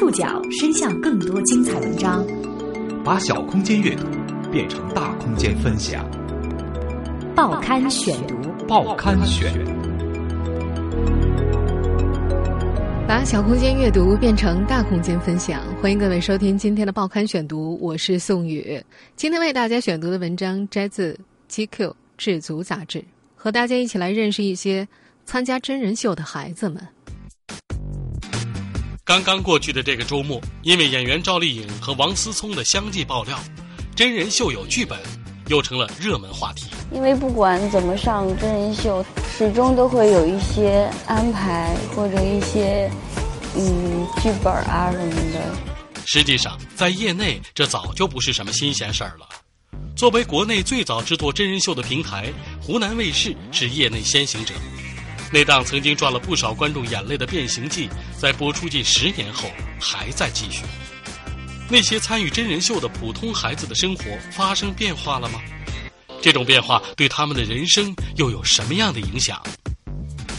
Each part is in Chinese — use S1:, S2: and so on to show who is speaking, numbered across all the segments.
S1: 触角伸向更多精彩文章，
S2: 把小空间阅读变成大空间分享。
S1: 报刊选读，
S2: 报刊选。
S3: 把小空间阅读变成大空间分享，欢迎各位收听今天的报刊选读，我是宋宇。今天为大家选读的文章摘自《GQ》智足杂志，和大家一起来认识一些参加真人秀的孩子们。
S4: 刚刚过去的这个周末，因为演员赵丽颖和王思聪的相继爆料，真人秀有剧本，又成了热门话题。
S5: 因为不管怎么上真人秀，始终都会有一些安排或者一些嗯剧本啊什么的。
S4: 实际上，在业内这早就不是什么新鲜事儿了。作为国内最早制作真人秀的平台，湖南卫视是业内先行者。那档曾经赚了不少观众眼泪的《变形记》，在播出近十年后还在继续。那些参与真人秀的普通孩子的生活发生变化了吗？这种变化对他们的人生又有什么样的影响？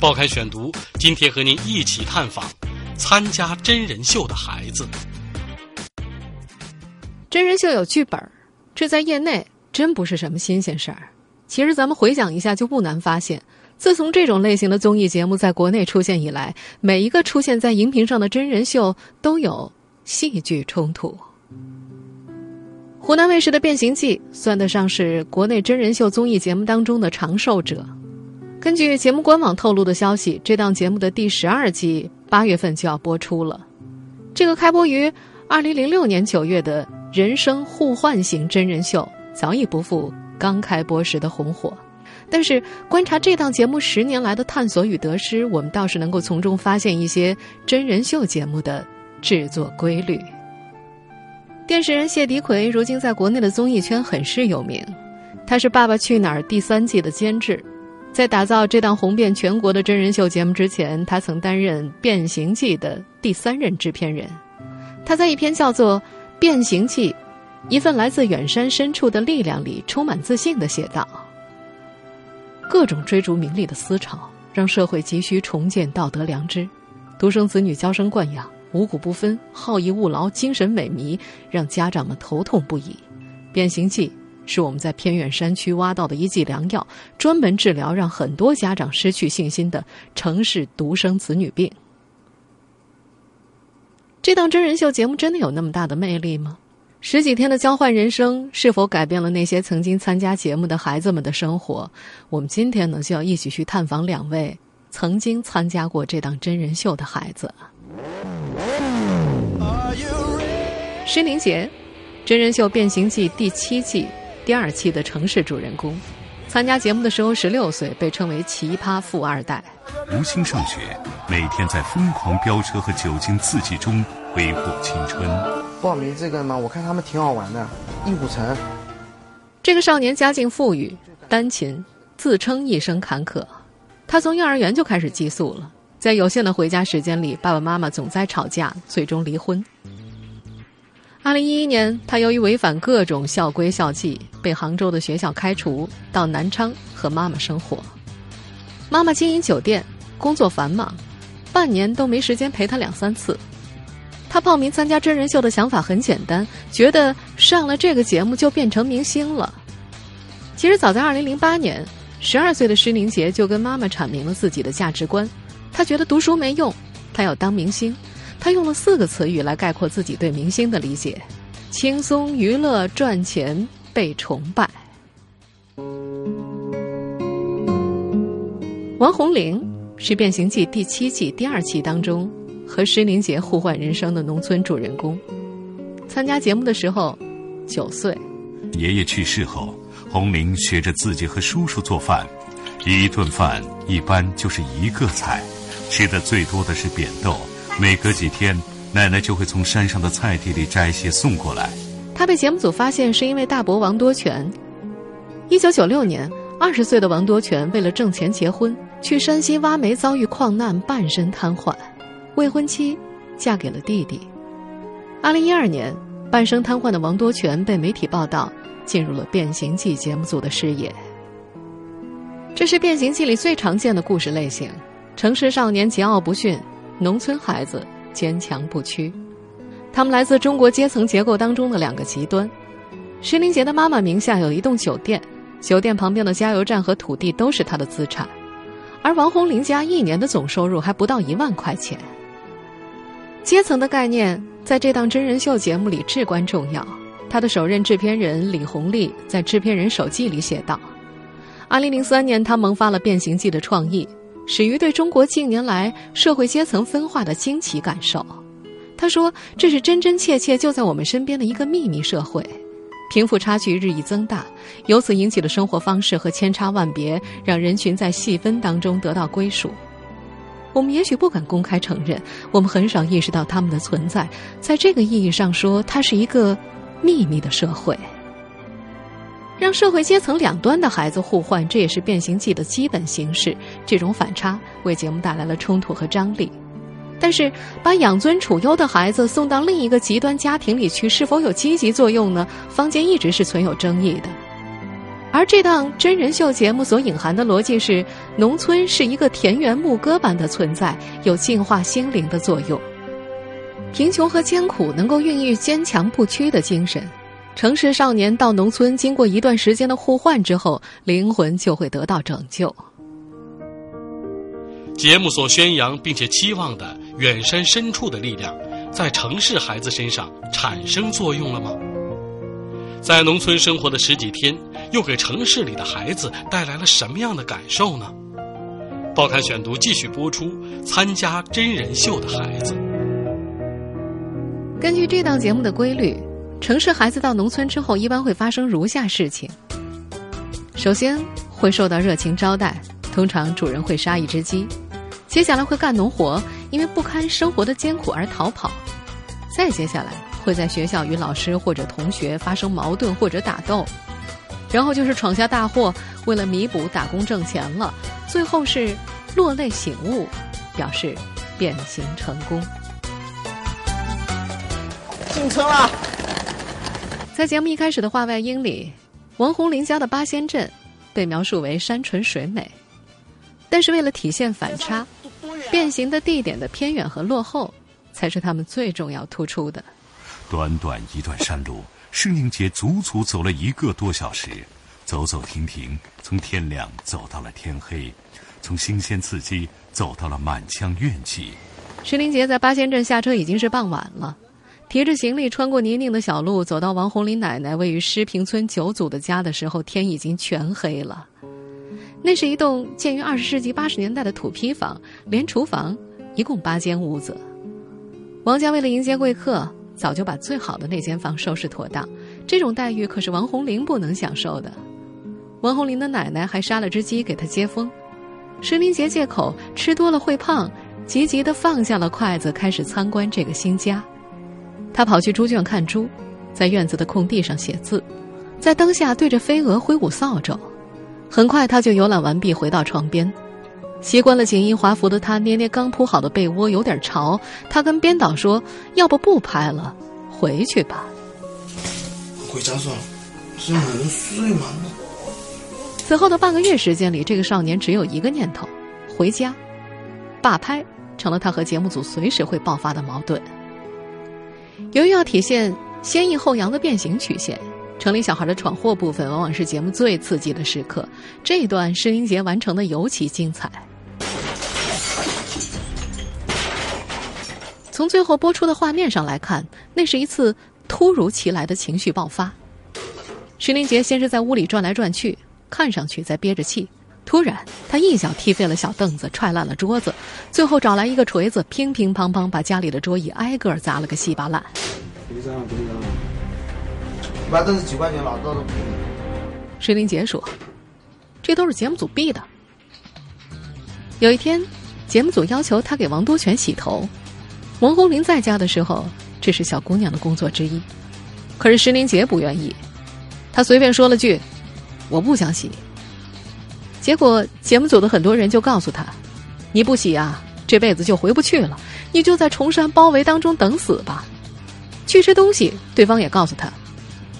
S4: 报刊选读今天和您一起探访参加真人秀的孩子。
S3: 真人秀有剧本，这在业内真不是什么新鲜事儿。其实咱们回想一下，就不难发现。自从这种类型的综艺节目在国内出现以来，每一个出现在荧屏上的真人秀都有戏剧冲突。湖南卫视的《变形计》算得上是国内真人秀综艺节目当中的长寿者。根据节目官网透露的消息，这档节目的第十二季八月份就要播出了。这个开播于二零零六年九月的人生互换型真人秀，早已不复刚开播时的红火。但是，观察这档节目十年来的探索与得失，我们倒是能够从中发现一些真人秀节目的制作规律。电视人谢迪奎如今在国内的综艺圈很是有名，他是《爸爸去哪儿》第三季的监制，在打造这档红遍全国的真人秀节目之前，他曾担任《变形记》的第三任制片人。他在一篇叫做《变形记：一份来自远山深处的力量》里，充满自信的写道。各种追逐名利的思潮，让社会急需重建道德良知；独生子女娇生惯养、五谷不分、好逸恶劳、精神萎靡，让家长们头痛不已。变形计是我们在偏远山区挖到的一剂良药，专门治疗让很多家长失去信心的城市独生子女病。这档真人秀节目真的有那么大的魅力吗？十几天的交换人生，是否改变了那些曾经参加节目的孩子们的生活？我们今天呢，就要一起去探访两位曾经参加过这档真人秀的孩子。施宁杰，真人秀《变形记》第七季第二期的城市主人公，参加节目的时候十六岁，被称为奇葩富二代。
S6: 无心上学，每天在疯狂飙车和酒精刺激中挥霍青春。
S7: 报名这个嘛，我看他们挺好玩的。义虎城，
S3: 这个少年家境富裕，单亲，自称一生坎坷。他从幼儿园就开始寄宿了，在有限的回家时间里，爸爸妈妈总在吵架，最终离婚。二零一一年，他由于违反各种校规校纪，被杭州的学校开除，到南昌和妈妈生活。妈妈经营酒店，工作繁忙，半年都没时间陪他两三次。他报名参加真人秀的想法很简单，觉得上了这个节目就变成明星了。其实早在二零零八年，十二岁的施宁杰就跟妈妈阐明了自己的价值观。他觉得读书没用，他要当明星。他用了四个词语来概括自己对明星的理解：轻松、娱乐、赚钱、被崇拜。王红玲是《变形记》第七季第二期当中。和施林杰互换人生的农村主人公，参加节目的时候九岁。
S6: 爷爷去世后，红玲学着自己和叔叔做饭，一顿饭一般就是一个菜，吃的最多的是扁豆。每隔几天，奶奶就会从山上的菜地里摘些送过来。
S3: 他被节目组发现是因为大伯王多全。一九九六年，二十岁的王多全为了挣钱结婚，去山西挖煤遭遇矿难，半身瘫痪。未婚妻嫁给了弟弟。二零一二年，半生瘫痪的王多全被媒体报道进入了《变形记》节目组的视野。这是《变形记》里最常见的故事类型：城市少年桀骜不驯，农村孩子坚强不屈。他们来自中国阶层结构当中的两个极端。石林杰的妈妈名下有一栋酒店，酒店旁边的加油站和土地都是他的资产，而王红林家一年的总收入还不到一万块钱。阶层的概念在这档真人秀节目里至关重要。他的首任制片人李红利在制片人手记里写道：“二零零三年，他萌发了《变形记》的创意，始于对中国近年来社会阶层分化的惊奇感受。他说，这是真真切切就在我们身边的一个秘密社会，贫富差距日益增大，由此引起的生活方式和千差万别，让人群在细分当中得到归属。我们也许不敢公开承认，我们很少意识到他们的存在。在这个意义上说，它是一个。”秘密的社会，让社会阶层两端的孩子互换，这也是变形记的基本形式。这种反差为节目带来了冲突和张力。但是，把养尊处优的孩子送到另一个极端家庭里去，是否有积极作用呢？坊间一直是存有争议的。而这档真人秀节目所隐含的逻辑是：农村是一个田园牧歌般的存在，有净化心灵的作用。贫穷和艰苦能够孕育坚强不屈的精神，城市少年到农村，经过一段时间的互换之后，灵魂就会得到拯救。
S4: 节目所宣扬并且期望的远山深处的力量，在城市孩子身上产生作用了吗？在农村生活的十几天，又给城市里的孩子带来了什么样的感受呢？报刊选读继续播出，参加真人秀的孩子。
S3: 根据这档节目的规律，城市孩子到农村之后，一般会发生如下事情：首先会受到热情招待，通常主人会杀一只鸡；接下来会干农活，因为不堪生活的艰苦而逃跑；再接下来会在学校与老师或者同学发生矛盾或者打斗；然后就是闯下大祸，为了弥补打工挣钱了；最后是落泪醒悟，表示变形成功。
S7: 进村了。
S3: 在节目一开始的话外音里，王红林家的八仙镇被描述为山纯水美，但是为了体现反差，变形的地点的偏远和落后，才是他们最重要突出的。
S6: 短短一段山路，施宁杰足足走了一个多小时，走走停停，从天亮走到了天黑，从新鲜刺激走到了满腔怨气。
S3: 施宁杰在八仙镇下车已经是傍晚了。提着行李穿过泥泞的小路，走到王红林奶奶位于施平村九组的家的时候，天已经全黑了。那是一栋建于二十世纪八十年代的土坯房，连厨房，一共八间屋子。王家为了迎接贵客，早就把最好的那间房收拾妥当。这种待遇可是王红林不能享受的。王红林的奶奶还杀了只鸡给他接风。石林杰借口吃多了会胖，急急地放下了筷子，开始参观这个新家。他跑去猪圈看猪，在院子的空地上写字，在灯下对着飞蛾挥舞扫帚。很快他就游览完毕，回到床边。习惯了锦衣华服的他，捏捏刚铺好的被窝，有点潮。他跟编导说：“要不不拍了，回去吧。”
S7: 回家算了，这能睡吗？
S3: 此后的半个月时间里，这个少年只有一个念头：回家。罢拍成了他和节目组随时会爆发的矛盾。由于要体现先抑后扬的变形曲线，城里小孩的闯祸部分往往是节目最刺激的时刻。这一段施英杰完成的尤其精彩。从最后播出的画面上来看，那是一次突如其来的情绪爆发。徐林杰先是在屋里转来转去，看上去在憋着气。突然，他一脚踢飞了小凳子，踹烂了桌子，最后找来一个锤子，乒乒乓乓把家里的桌椅挨个砸了个稀巴烂。
S7: 别脏了，别脏了！一把凳子几块钱，老子都不
S3: 水林杰说：“这都是节目组逼的。”有一天，节目组要求他给王多全洗头。王红林在家的时候，这是小姑娘的工作之一。可是石林杰不愿意，他随便说了句：“我不想洗。”结果节目组的很多人就告诉他：“你不洗啊，这辈子就回不去了，你就在崇山包围当中等死吧。”去吃东西，对方也告诉他：“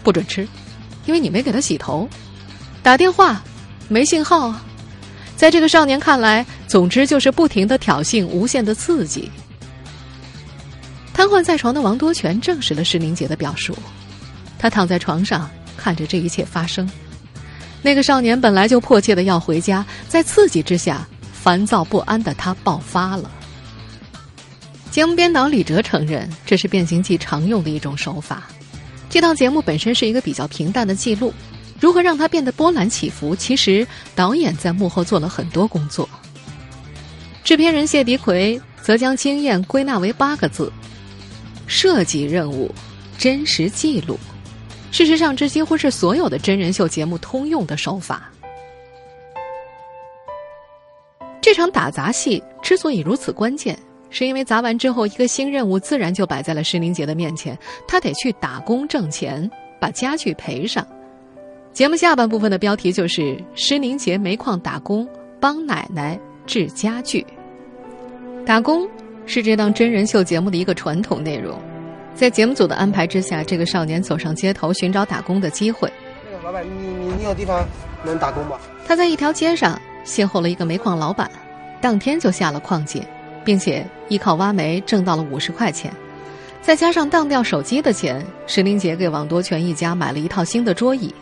S3: 不准吃，因为你没给他洗头。”打电话，没信号啊。在这个少年看来，总之就是不停的挑衅，无限的刺激。瘫痪在床的王多全证实了施明杰的表述。他躺在床上，看着这一切发生。那个少年本来就迫切的要回家，在刺激之下，烦躁不安的他爆发了。节目编导李哲承认，这是《变形记》常用的一种手法。这档节目本身是一个比较平淡的记录，如何让它变得波澜起伏？其实导演在幕后做了很多工作。制片人谢迪奎则将经验归纳为八个字：设计任务，真实记录。事实上，这几乎是所有的真人秀节目通用的手法。这场打杂戏之所以如此关键，是因为砸完之后，一个新任务自然就摆在了施宁杰的面前，他得去打工挣钱，把家具赔上。节目下半部分的标题就是“施宁杰煤矿打工，帮奶奶治家具”。打工是这档真人秀节目的一个传统内容。在节目组的安排之下，这个少年走上街头寻找打工的机会。
S7: 那个老板，你你你有地方能打工吗？
S3: 他在一条街上邂逅了一个煤矿老板，当天就下了矿井，并且依靠挖煤挣到了五十块钱，再加上当掉手机的钱，石林杰给王多全一家买了一套新的桌椅。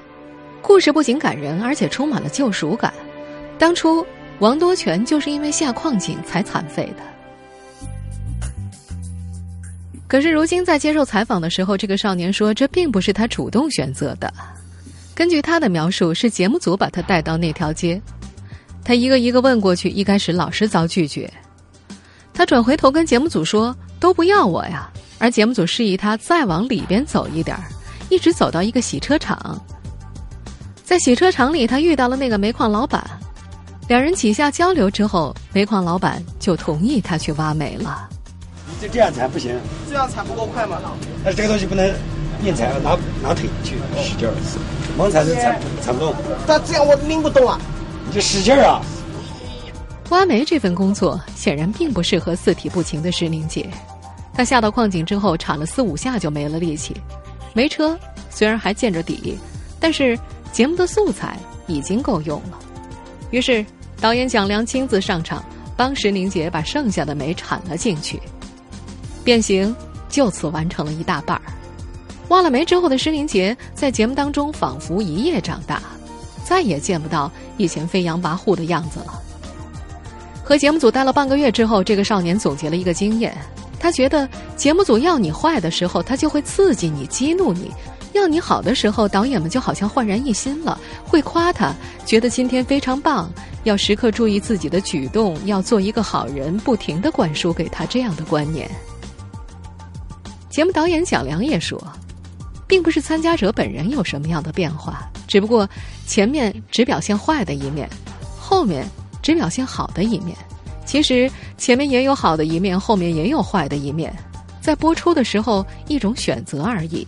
S3: 故事不仅感人，而且充满了救赎感。当初王多全就是因为下矿井才残废的。可是如今在接受采访的时候，这个少年说，这并不是他主动选择的。根据他的描述，是节目组把他带到那条街，他一个一个问过去，一开始老是遭拒绝。他转回头跟节目组说：“都不要我呀。”而节目组示意他再往里边走一点一直走到一个洗车场。在洗车场里，他遇到了那个煤矿老板，两人几下交流之后，煤矿老板就同意他去挖煤了。
S8: 就这样踩不行，
S7: 这样踩不够快吗？
S8: 但是这个东西不能硬踩，拿拿腿去使劲儿，猛踩是踩踩不动。
S7: 但这样我拎不动啊！
S8: 你就使劲儿啊！
S3: 挖煤这份工作显然并不适合四体不勤的石宁姐。她下到矿井之后，铲了四五下就没了力气。煤车虽然还见着底，但是节目的素材已经够用了。于是导演蒋良亲自上场，帮石宁姐把剩下的煤铲了进去。变形就此完成了一大半儿。挖了煤之后的施林杰在节目当中仿佛一夜长大，再也见不到以前飞扬跋扈的样子了。和节目组待了半个月之后，这个少年总结了一个经验：他觉得节目组要你坏的时候，他就会刺激你、激怒你；要你好的时候，导演们就好像焕然一新了，会夸他，觉得今天非常棒。要时刻注意自己的举动，要做一个好人，不停的灌输给他这样的观念。节目导演蒋良也说，并不是参加者本人有什么样的变化，只不过前面只表现坏的一面，后面只表现好的一面。其实前面也有好的一面，后面也有坏的一面，在播出的时候一种选择而已。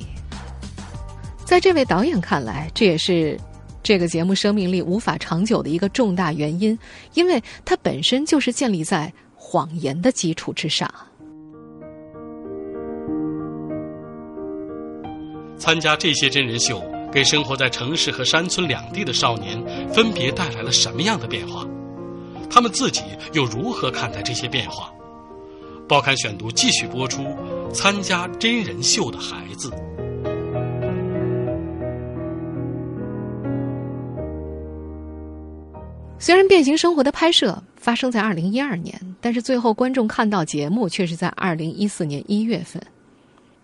S3: 在这位导演看来，这也是这个节目生命力无法长久的一个重大原因，因为它本身就是建立在谎言的基础之上。
S4: 参加这些真人秀，给生活在城市和山村两地的少年分别带来了什么样的变化？他们自己又如何看待这些变化？报刊选读继续播出：参加真人秀的孩子。
S3: 虽然《变形生活》的拍摄发生在二零一二年，但是最后观众看到节目却是在二零一四年一月份。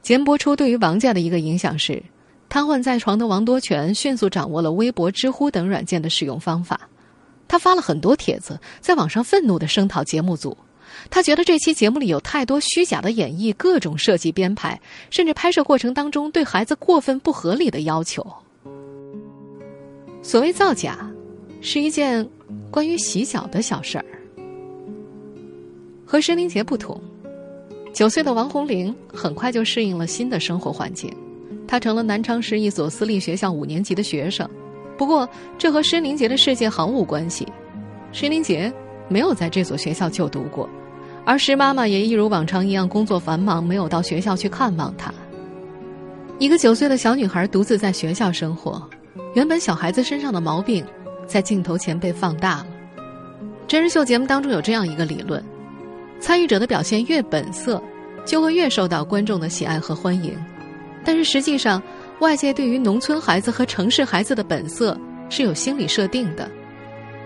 S3: 节目播出对于王家的一个影响是，瘫痪在床的王多全迅速掌握了微博、知乎等软件的使用方法。他发了很多帖子，在网上愤怒的声讨节目组。他觉得这期节目里有太多虚假的演绎，各种设计编排，甚至拍摄过程当中对孩子过分不合理的要求。所谓造假，是一件关于洗脚的小事儿。和申灵杰不同。九岁的王红玲很快就适应了新的生活环境，她成了南昌市一所私立学校五年级的学生。不过，这和施宁杰的世界毫无关系。施宁杰没有在这所学校就读过，而施妈妈也一如往常一样工作繁忙，没有到学校去看望她。一个九岁的小女孩独自在学校生活，原本小孩子身上的毛病，在镜头前被放大了。真人秀节目当中有这样一个理论。参与者的表现越本色，就会越受到观众的喜爱和欢迎。但是实际上，外界对于农村孩子和城市孩子的本色是有心理设定的。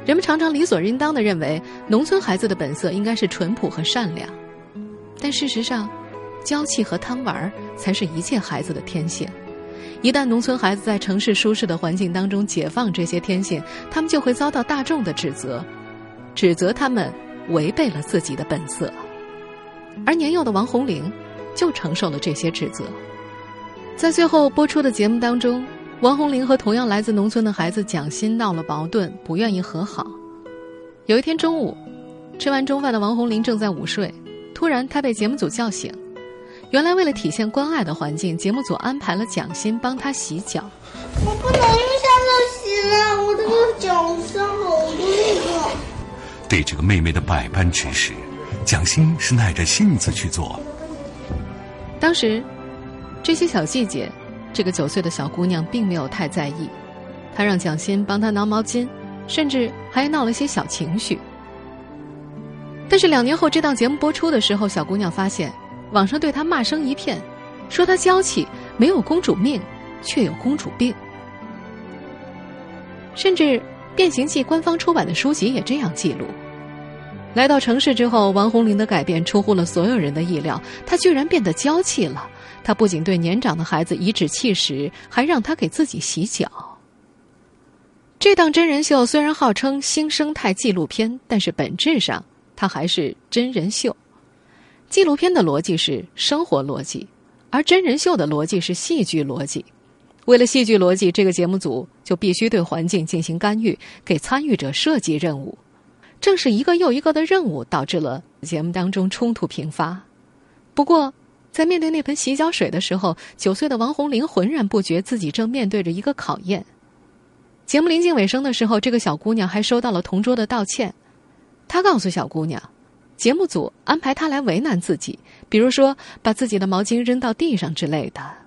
S3: 人们常常理所应当的认为，农村孩子的本色应该是淳朴和善良，但事实上，娇气和贪玩才是一切孩子的天性。一旦农村孩子在城市舒适的环境当中解放这些天性，他们就会遭到大众的指责，指责他们违背了自己的本色。而年幼的王红玲就承受了这些指责。在最后播出的节目当中，王红玲和同样来自农村的孩子蒋欣闹了矛盾，不愿意和好。有一天中午，吃完中饭的王红玲正在午睡，突然她被节目组叫醒。原来为了体现关爱的环境，节目组安排了蒋欣帮她洗脚。
S9: 我不能用下手洗了，我这个脚上好多那个。
S6: 对这个妹妹的百般指使，蒋欣是耐着性子去做。
S3: 当时，这些小细节，这个九岁的小姑娘并没有太在意。她让蒋欣帮她挠毛巾，甚至还闹了些小情绪。但是两年后，这档节目播出的时候，小姑娘发现。网上对她骂声一片，说她娇气，没有公主命，却有公主病。甚至《变形记》官方出版的书籍也这样记录：来到城市之后，王红玲的改变出乎了所有人的意料，她居然变得娇气了。她不仅对年长的孩子颐指气使，还让他给自己洗脚。这档真人秀虽然号称新生态纪录片，但是本质上它还是真人秀。纪录片的逻辑是生活逻辑，而真人秀的逻辑是戏剧逻辑。为了戏剧逻辑，这个节目组就必须对环境进行干预，给参与者设计任务。正是一个又一个的任务，导致了节目当中冲突频发。不过，在面对那盆洗脚水的时候，九岁的王红玲浑然不觉自己正面对着一个考验。节目临近尾声的时候，这个小姑娘还收到了同桌的道歉。她告诉小姑娘。节目组安排他来为难自己，比如说把自己的毛巾扔到地上之类的。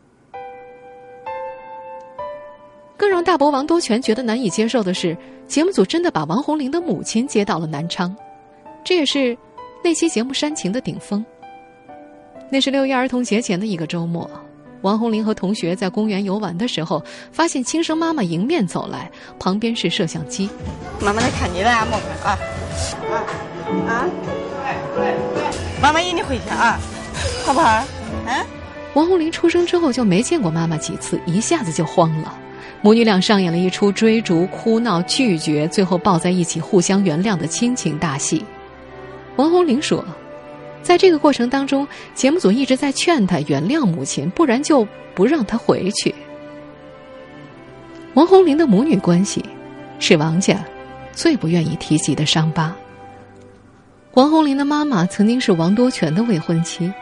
S3: 更让大伯王多全觉得难以接受的是，节目组真的把王红玲的母亲接到了南昌，这也是那期节目煽情的顶峰。那是六一儿童节前的一个周末，王红玲和同学在公园游玩的时候，发现亲生妈妈迎面走来，旁边是摄像机。
S10: 妈妈来看你了啊，莫看啊啊啊！妈妈引你回去啊，好不好？嗯。
S3: 王红玲出生之后就没见过妈妈几次，一下子就慌了。母女俩上演了一出追逐、哭闹、拒绝，最后抱在一起互相原谅的亲情大戏。王红玲说，在这个过程当中，节目组一直在劝她原谅母亲，不然就不让她回去。王红玲的母女关系，是王家最不愿意提及的伤疤。王红林的妈妈曾经是王多全的未婚妻，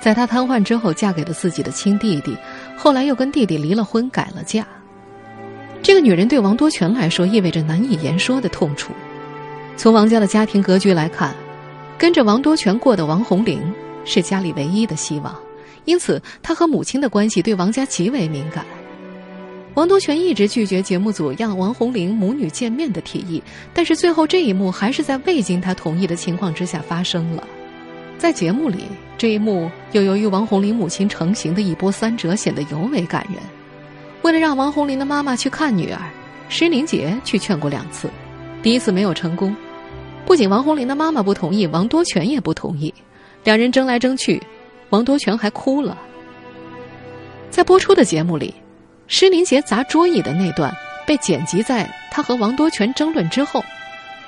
S3: 在她瘫痪之后嫁给了自己的亲弟弟，后来又跟弟弟离了婚，改了嫁。这个女人对王多全来说意味着难以言说的痛楚。从王家的家庭格局来看，跟着王多全过的王红玲是家里唯一的希望，因此她和母亲的关系对王家极为敏感。王多全一直拒绝节目组让王红玲母女见面的提议，但是最后这一幕还是在未经他同意的情况之下发生了。在节目里，这一幕又由于王红玲母亲成型的一波三折，显得尤为感人。为了让王红林的妈妈去看女儿，施宁杰去劝过两次，第一次没有成功。不仅王红林的妈妈不同意，王多全也不同意，两人争来争去，王多全还哭了。在播出的节目里。施林杰砸桌椅的那段被剪辑在他和王多全争论之后。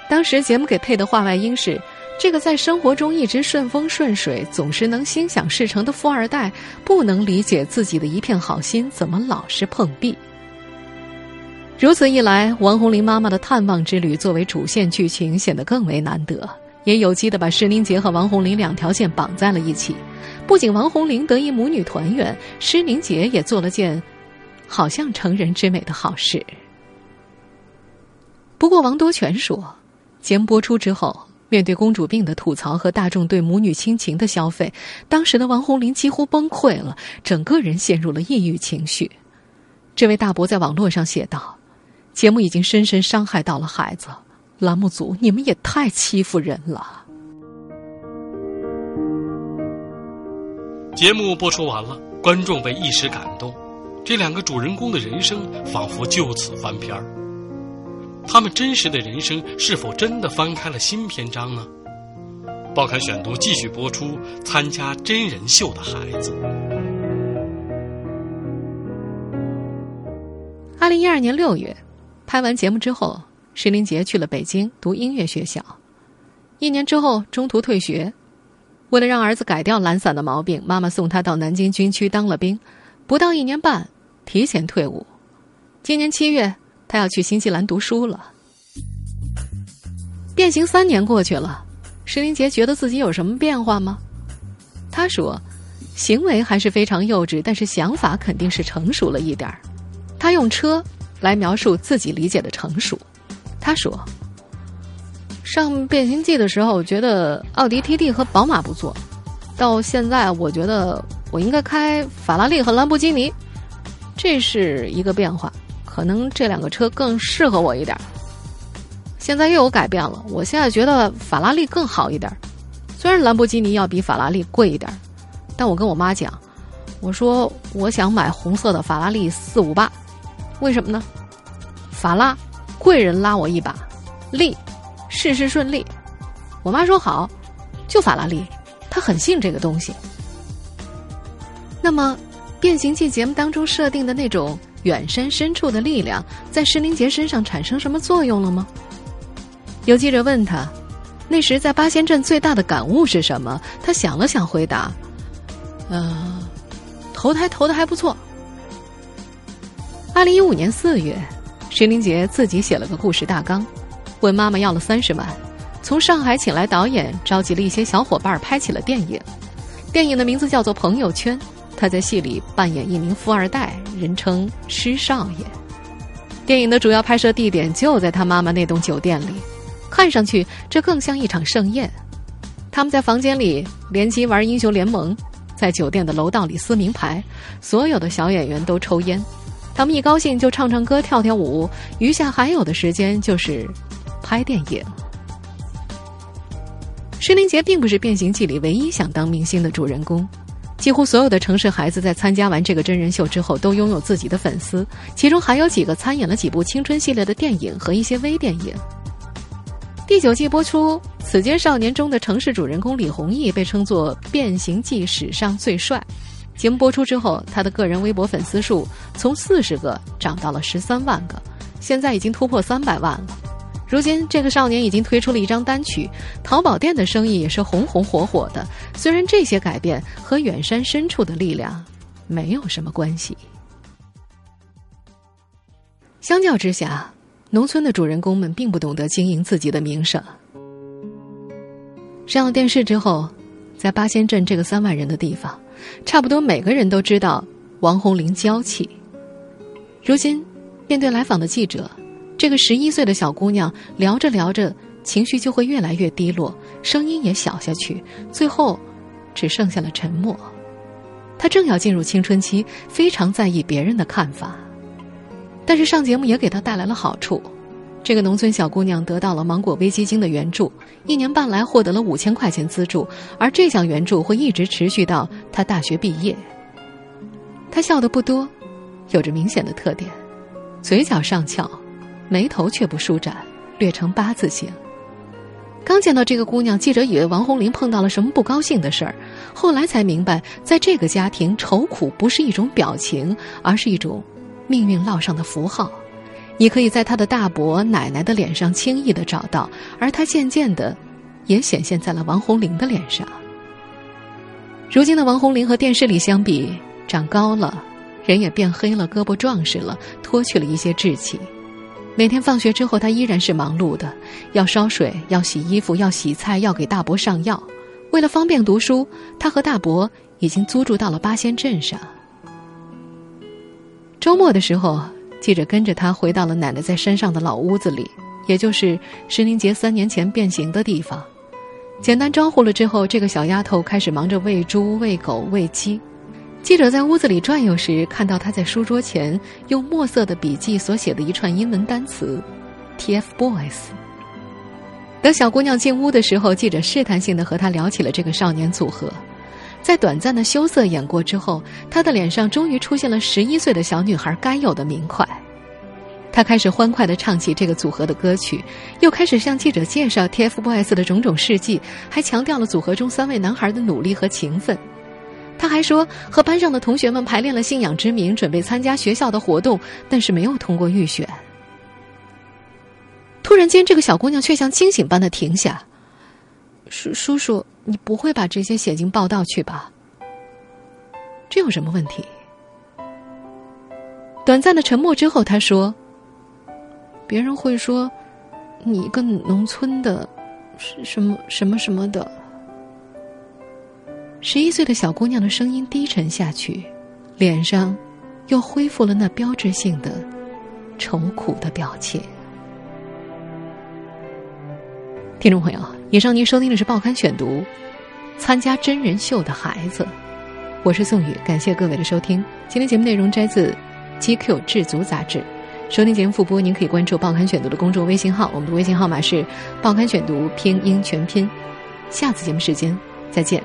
S3: 当时节目给配的话外音是：“这个在生活中一直顺风顺水、总是能心想事成的富二代，不能理解自己的一片好心怎么老是碰壁。”如此一来，王红玲妈妈的探望之旅作为主线剧情显得更为难得，也有机的把施宁杰和王红玲两条线绑在了一起。不仅王红玲得以母女团圆，施宁杰也做了件。好像成人之美的好事。不过，王多全说，节目播出之后，面对公主病的吐槽和大众对母女亲情的消费，当时的王红林几乎崩溃了，整个人陷入了抑郁情绪。这位大伯在网络上写道：“节目已经深深伤害到了孩子，栏目组你们也太欺负人了。”
S4: 节目播出完了，观众被一时感动，这两个主人公的人生仿佛就此翻篇儿。他们真实的人生是否真的翻开了新篇章呢？报刊选读继续播出，参加真人秀的孩子。
S3: 二零一二年六月，拍完节目之后，石林杰去了北京读音乐学校。一年之后，中途退学。为了让儿子改掉懒散的毛病，妈妈送他到南京军区当了兵，不到一年半，提前退伍。今年七月，他要去新西兰读书了。变形三年过去了，石林杰觉得自己有什么变化吗？他说：“行为还是非常幼稚，但是想法肯定是成熟了一点儿。”他用车来描述自己理解的成熟。他说。上《变形记》的时候，我觉得奥迪 TT 和宝马不错。到现在，我觉得我应该开法拉利和兰博基尼，这是一个变化。可能这两个车更适合我一点。现在又有改变了，我现在觉得法拉利更好一点。虽然兰博基尼要比法拉利贵一点，但我跟我妈讲，我说我想买红色的法拉利四五八，为什么呢？法拉贵人拉我一把，利。事事顺利，我妈说好，就法拉利，她很信这个东西。那么，《变形记》节目当中设定的那种远山深处的力量，在石林杰身上产生什么作用了吗？有记者问他，那时在八仙镇最大的感悟是什么？他想了想，回答：“呃，投胎投的还不错。”二零一五年四月，石林杰自己写了个故事大纲。问妈妈要了三十万，从上海请来导演，召集了一些小伙伴拍起了电影。电影的名字叫做《朋友圈》，他在戏里扮演一名富二代，人称“施少爷”。电影的主要拍摄地点就在他妈妈那栋酒店里，看上去这更像一场盛宴。他们在房间里联机玩英雄联盟，在酒店的楼道里撕名牌，所有的小演员都抽烟，他们一高兴就唱唱歌、跳跳舞，余下还有的时间就是。拍电影，施林杰并不是《变形记》里唯一想当明星的主人公。几乎所有的城市孩子在参加完这个真人秀之后，都拥有自己的粉丝，其中还有几个参演了几部青春系列的电影和一些微电影。第九季播出，《此间少年》中的城市主人公李弘毅被称作《变形记》史上最帅。节目播出之后，他的个人微博粉丝数从四十个涨到了十三万个，现在已经突破三百万了。如今，这个少年已经推出了一张单曲，淘宝店的生意也是红红火火的。虽然这些改变和远山深处的力量没有什么关系，相较之下，农村的主人公们并不懂得经营自己的名声。上了电视之后，在八仙镇这个三万人的地方，差不多每个人都知道王红玲娇气。如今，面对来访的记者。这个十一岁的小姑娘聊着聊着，情绪就会越来越低落，声音也小下去，最后只剩下了沉默。她正要进入青春期，非常在意别人的看法。但是上节目也给她带来了好处，这个农村小姑娘得到了芒果微基金的援助，一年半来获得了五千块钱资助，而这项援助会一直持续到她大学毕业。她笑得不多，有着明显的特点，嘴角上翘。眉头却不舒展，略成八字形。刚见到这个姑娘，记者以为王红玲碰到了什么不高兴的事儿，后来才明白，在这个家庭，愁苦不是一种表情，而是一种命运烙上的符号。你可以在她的大伯、奶奶的脸上轻易的找到，而她渐渐的，也显现在了王红玲的脸上。如今的王红玲和电视里相比，长高了，人也变黑了，胳膊壮实了，脱去了一些稚气。每天放学之后，他依然是忙碌的，要烧水，要洗衣服，要洗菜，要给大伯上药。为了方便读书，他和大伯已经租住到了八仙镇上。周末的时候，记者跟着他回到了奶奶在山上的老屋子里，也就是石林杰三年前变形的地方。简单招呼了之后，这个小丫头开始忙着喂猪、喂狗、喂鸡。记者在屋子里转悠时，看到他在书桌前用墨色的笔记所写的一串英文单词：“TFBOYS。”等小姑娘进屋的时候，记者试探性的和她聊起了这个少年组合。在短暂的羞涩演过之后，他的脸上终于出现了十一岁的小女孩该有的明快。他开始欢快地唱起这个组合的歌曲，又开始向记者介绍 TFBOYS 的种种事迹，还强调了组合中三位男孩的努力和勤奋。他还说，和班上的同学们排练了《信仰之名》，准备参加学校的活动，但是没有通过预选。突然间，这个小姑娘却像惊醒般的停下。叔叔叔，你不会把这些写进报道去吧？这有什么问题？短暂的沉默之后，他说。别人会说，你一个农村的，是什么什么什么的。十一岁的小姑娘的声音低沉下去，脸上又恢复了那标志性的愁苦的表情。听众朋友，以上您收听的是《报刊选读》，参加真人秀的孩子，我是宋宇，感谢各位的收听。今天节目内容摘自《GQ 智足》杂志。收听节目复播，您可以关注《报刊选读》的公众微信号，我们的微信号码是《报刊选读》拼音全拼。下次节目时间再见。